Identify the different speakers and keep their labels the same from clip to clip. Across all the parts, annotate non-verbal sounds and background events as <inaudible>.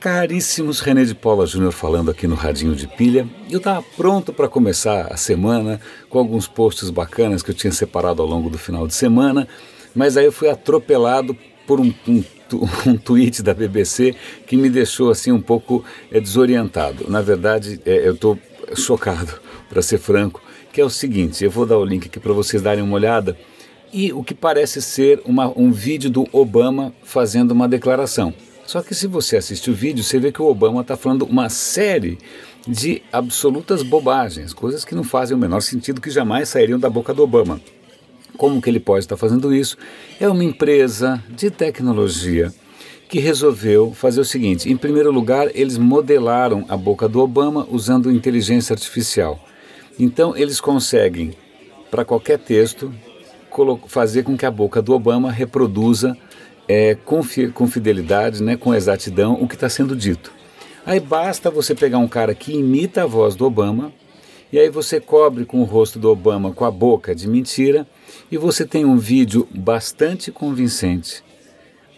Speaker 1: Caríssimos, René de Paula Júnior falando aqui no Radinho de Pilha. Eu estava pronto para começar a semana com alguns posts bacanas que eu tinha separado ao longo do final de semana, mas aí eu fui atropelado por um, um, <laughs> um tweet da BBC que me deixou assim um pouco é, desorientado. Na verdade, é, eu estou chocado, <laughs> para ser franco, que é o seguinte: eu vou dar o link aqui para vocês darem uma olhada. E o que parece ser uma, um vídeo do Obama fazendo uma declaração. Só que se você assiste o vídeo, você vê que o Obama está falando uma série de absolutas bobagens, coisas que não fazem o menor sentido, que jamais sairiam da boca do Obama. Como que ele pode estar fazendo isso? É uma empresa de tecnologia que resolveu fazer o seguinte: em primeiro lugar, eles modelaram a boca do Obama usando inteligência artificial. Então, eles conseguem, para qualquer texto, fazer com que a boca do Obama reproduza é, com, com fidelidade, né, com exatidão, o que está sendo dito. Aí basta você pegar um cara que imita a voz do Obama, e aí você cobre com o rosto do Obama com a boca de mentira, e você tem um vídeo bastante convincente,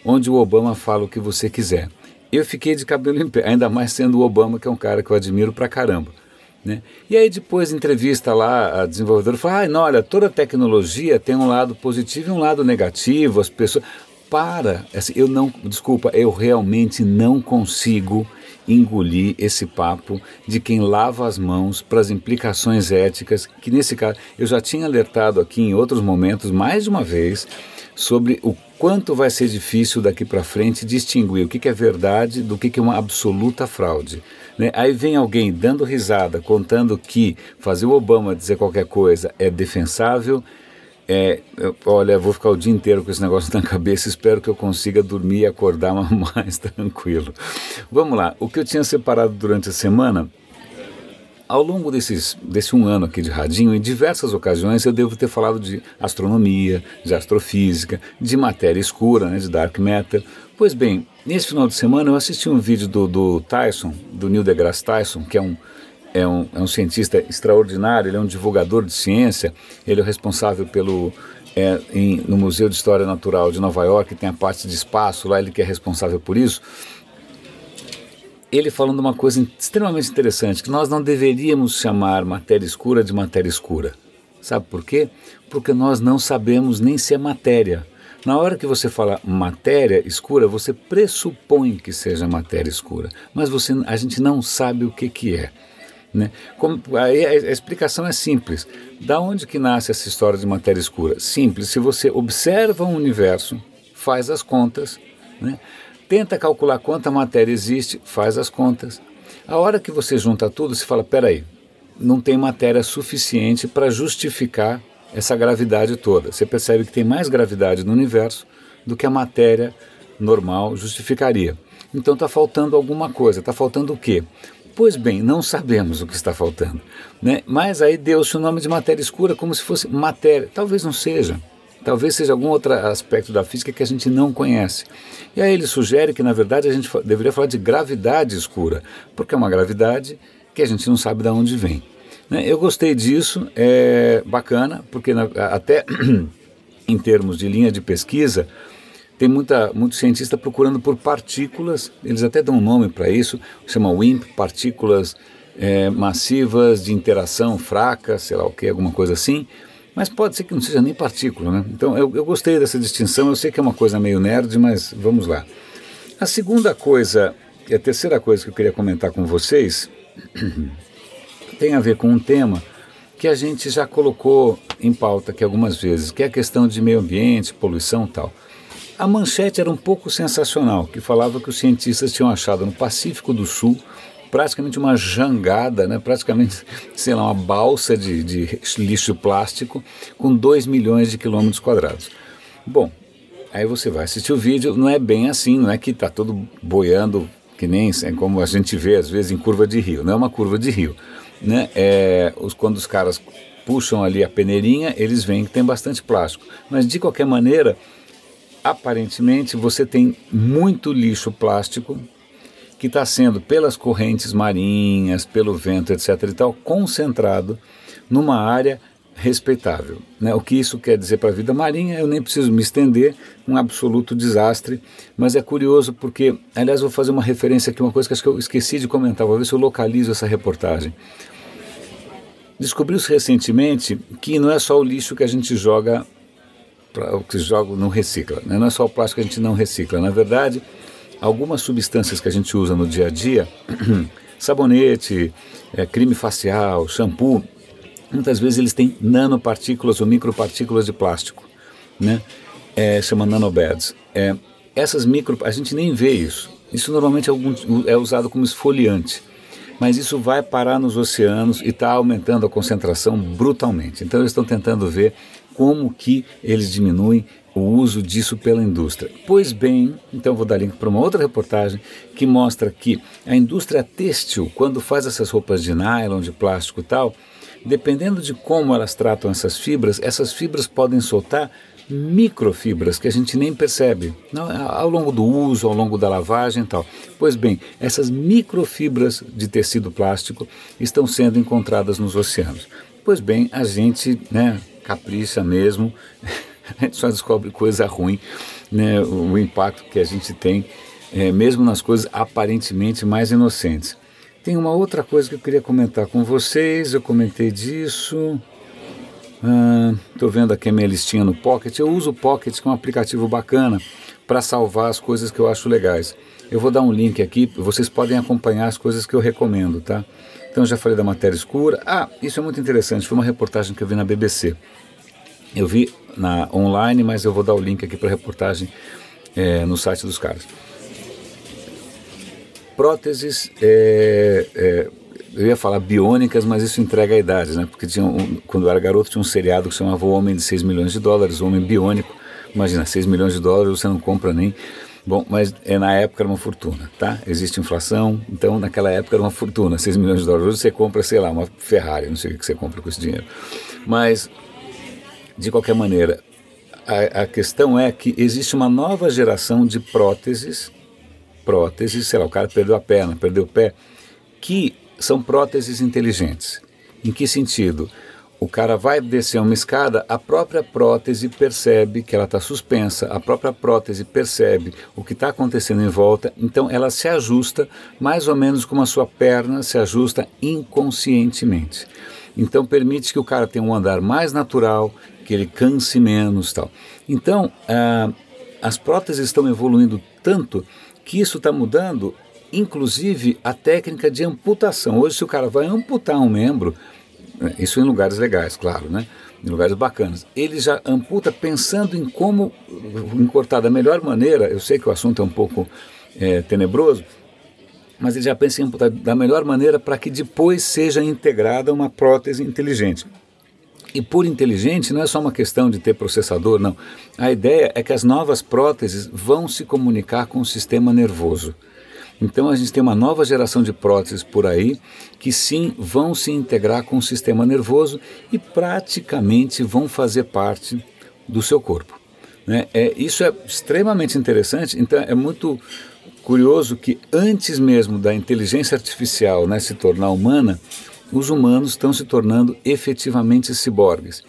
Speaker 1: onde o Obama fala o que você quiser. Eu fiquei de cabelo em pé, ainda mais sendo o Obama, que é um cara que eu admiro pra caramba. Né? E aí depois entrevista lá a desenvolvedora fala, ah, não, olha, toda tecnologia tem um lado positivo e um lado negativo, as pessoas para. Assim, eu não, desculpa, eu realmente não consigo engolir esse papo de quem lava as mãos para as implicações éticas, que nesse caso eu já tinha alertado aqui em outros momentos, mais uma vez, sobre o quanto vai ser difícil daqui para frente distinguir o que, que é verdade do que, que é uma absoluta fraude. Né? Aí vem alguém dando risada, contando que fazer o Obama dizer qualquer coisa é defensável é, eu, olha, vou ficar o dia inteiro com esse negócio na cabeça, espero que eu consiga dormir e acordar <laughs> mais tranquilo. Vamos lá, o que eu tinha separado durante a semana, ao longo desses, desse um ano aqui de radinho, em diversas ocasiões eu devo ter falado de astronomia, de astrofísica, de matéria escura, né, de dark matter. Pois bem, nesse final de semana eu assisti um vídeo do, do Tyson, do Neil deGrasse Tyson, que é um é um, é um cientista extraordinário, ele é um divulgador de ciência, ele é responsável pelo. É, em, no Museu de História Natural de Nova York, tem a parte de espaço, lá ele que é responsável por isso. Ele falando uma coisa extremamente interessante, que nós não deveríamos chamar matéria escura de matéria escura. Sabe por quê? Porque nós não sabemos nem se é matéria. Na hora que você fala matéria escura, você pressupõe que seja matéria escura, mas você, a gente não sabe o que, que é. Né? Como, a, a, explicação é simples. Da onde que nasce essa história de matéria escura? Simples. Se você observa o universo, faz as contas, né? tenta calcular quanta matéria existe, faz as contas. A hora que você junta tudo, você fala: peraí, não tem matéria suficiente para justificar essa gravidade toda. Você percebe que tem mais gravidade no universo do que a matéria normal justificaria. Então está faltando alguma coisa. Está faltando o quê? Pois bem, não sabemos o que está faltando. Né? Mas aí deu-se o nome de matéria escura como se fosse matéria. Talvez não seja. Talvez seja algum outro aspecto da física que a gente não conhece. E aí ele sugere que, na verdade, a gente deveria falar de gravidade escura, porque é uma gravidade que a gente não sabe de onde vem. Né? Eu gostei disso, é bacana, porque na, até <clears throat> em termos de linha de pesquisa, tem muita, muito cientista procurando por partículas, eles até dão um nome para isso, chama WIMP, partículas é, massivas de interação fraca, sei lá o que, alguma coisa assim, mas pode ser que não seja nem partícula, né? Então eu, eu gostei dessa distinção, eu sei que é uma coisa meio nerd, mas vamos lá. A segunda coisa, e a terceira coisa que eu queria comentar com vocês, <clears throat> tem a ver com um tema que a gente já colocou em pauta aqui algumas vezes, que é a questão de meio ambiente, poluição tal. A manchete era um pouco sensacional, que falava que os cientistas tinham achado no Pacífico do Sul praticamente uma jangada, né? praticamente, sei lá, uma balsa de, de lixo plástico com 2 milhões de quilômetros quadrados. Bom, aí você vai assistir o vídeo, não é bem assim, não é que está todo boiando, que nem é como a gente vê às vezes em curva de rio, não é uma curva de rio. Né? É, os, quando os caras puxam ali a peneirinha, eles veem que tem bastante plástico. Mas de qualquer maneira, aparentemente você tem muito lixo plástico que está sendo pelas correntes marinhas, pelo vento, etc. e tal, concentrado numa área respeitável. Né? O que isso quer dizer para a vida marinha, eu nem preciso me estender, um absoluto desastre, mas é curioso porque, aliás, vou fazer uma referência aqui, uma coisa que acho que eu esqueci de comentar, vou ver se eu localizo essa reportagem. Descobriu-se recentemente que não é só o lixo que a gente joga, o que joga não recicla, né? não é só o plástico que a gente não recicla, na verdade, algumas substâncias que a gente usa no dia a dia, <clears throat> sabonete, é, creme facial, shampoo, muitas vezes eles têm nanopartículas ou micropartículas de plástico, né? É, chama nanobeds. É, essas micro, a gente nem vê isso. Isso normalmente é, algum, é usado como esfoliante, mas isso vai parar nos oceanos e está aumentando a concentração brutalmente. Então eles estão tentando ver como que eles diminuem o uso disso pela indústria. Pois bem, então vou dar link para uma outra reportagem que mostra que a indústria têxtil, quando faz essas roupas de nylon, de plástico e tal, dependendo de como elas tratam essas fibras, essas fibras podem soltar microfibras que a gente nem percebe não, ao longo do uso, ao longo da lavagem e tal. Pois bem, essas microfibras de tecido plástico estão sendo encontradas nos oceanos. Pois bem, a gente né, capricha mesmo, <laughs> a gente só descobre coisa ruim, né, o impacto que a gente tem, é, mesmo nas coisas aparentemente mais inocentes. Tem uma outra coisa que eu queria comentar com vocês, eu comentei disso. Estou ah, vendo aqui a minha listinha no Pocket. Eu uso o Pocket, que é um aplicativo bacana para salvar as coisas que eu acho legais. Eu vou dar um link aqui, vocês podem acompanhar as coisas que eu recomendo, tá? Então já falei da matéria escura. Ah, isso é muito interessante, foi uma reportagem que eu vi na BBC. Eu vi na online, mas eu vou dar o link aqui para a reportagem é, no site dos caras próteses, é, é, eu ia falar biônicas, mas isso entrega a idade, né? Porque tinha um, quando eu era garoto tinha um seriado que chamava O Homem de 6 milhões de dólares, O Homem Biônico. Imagina, 6 milhões de dólares você não compra nem. Bom, mas é, na época era uma fortuna, tá? Existe inflação, então naquela época era uma fortuna, 6 milhões de dólares. Hoje você compra, sei lá, uma Ferrari, não sei o que você compra com esse dinheiro. Mas, de qualquer maneira, a, a questão é que existe uma nova geração de próteses próteses, sei lá, o cara perdeu a perna, perdeu o pé, que são próteses inteligentes. Em que sentido? O cara vai descer uma escada, a própria prótese percebe que ela está suspensa, a própria prótese percebe o que está acontecendo em volta, então ela se ajusta mais ou menos como a sua perna se ajusta inconscientemente. Então permite que o cara tenha um andar mais natural, que ele canse menos tal. Então ah, as próteses estão evoluindo tanto que isso está mudando, inclusive a técnica de amputação. Hoje, se o cara vai amputar um membro, isso em lugares legais, claro, né? em lugares bacanas, ele já amputa pensando em como encortar da melhor maneira. Eu sei que o assunto é um pouco é, tenebroso, mas ele já pensa em amputar da melhor maneira para que depois seja integrada uma prótese inteligente. E por inteligente não é só uma questão de ter processador, não. A ideia é que as novas próteses vão se comunicar com o sistema nervoso. Então a gente tem uma nova geração de próteses por aí que sim vão se integrar com o sistema nervoso e praticamente vão fazer parte do seu corpo. Né? É, isso é extremamente interessante, então é muito curioso que antes mesmo da inteligência artificial né, se tornar humana, os humanos estão se tornando efetivamente ciborgues.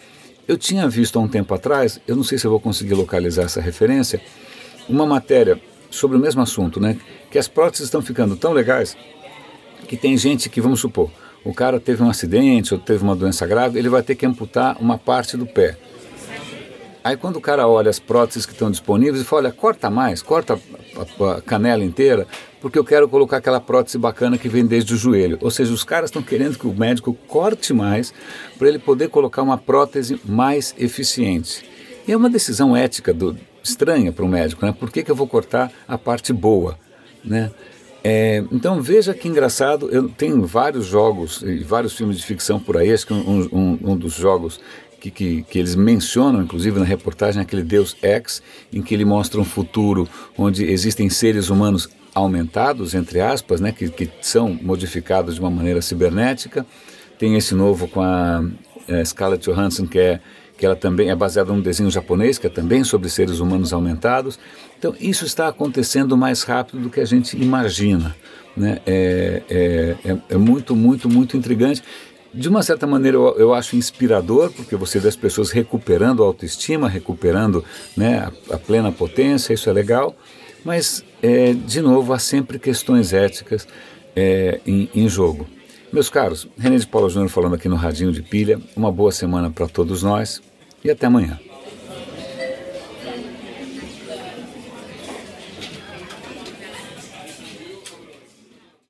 Speaker 1: Eu tinha visto há um tempo atrás, eu não sei se eu vou conseguir localizar essa referência, uma matéria sobre o mesmo assunto, né? Que as próteses estão ficando tão legais que tem gente que, vamos supor, o cara teve um acidente ou teve uma doença grave, ele vai ter que amputar uma parte do pé. Aí quando o cara olha as próteses que estão disponíveis e fala, olha, corta mais, corta a, canela inteira, porque eu quero colocar aquela prótese bacana que vem desde o joelho. Ou seja, os caras estão querendo que o médico corte mais para ele poder colocar uma prótese mais eficiente. E é uma decisão ética do, estranha para o médico, né? Por que, que eu vou cortar a parte boa, né? É, então veja que engraçado, eu tenho vários jogos e vários filmes de ficção por aí, acho que um, um, um dos jogos que, que, que, eles mencionam, inclusive na reportagem, aquele Deus X, em que ele mostra um futuro onde existem seres humanos aumentados, entre aspas, né, que, que são modificados de uma maneira cibernética. Tem esse novo com a, a é, Scarlett Johansson, que é que ela também é baseada num desenho japonês, que é também sobre seres humanos aumentados. Então, isso está acontecendo mais rápido do que a gente imagina. Né? É, é, é, é muito, muito, muito intrigante. De uma certa maneira eu, eu acho inspirador, porque você vê as pessoas recuperando a autoestima, recuperando né, a, a plena potência, isso é legal, mas, é, de novo, há sempre questões éticas é, em, em jogo. Meus caros, René de Paula Júnior falando aqui no Radinho de Pilha, uma boa semana para todos nós e até amanhã.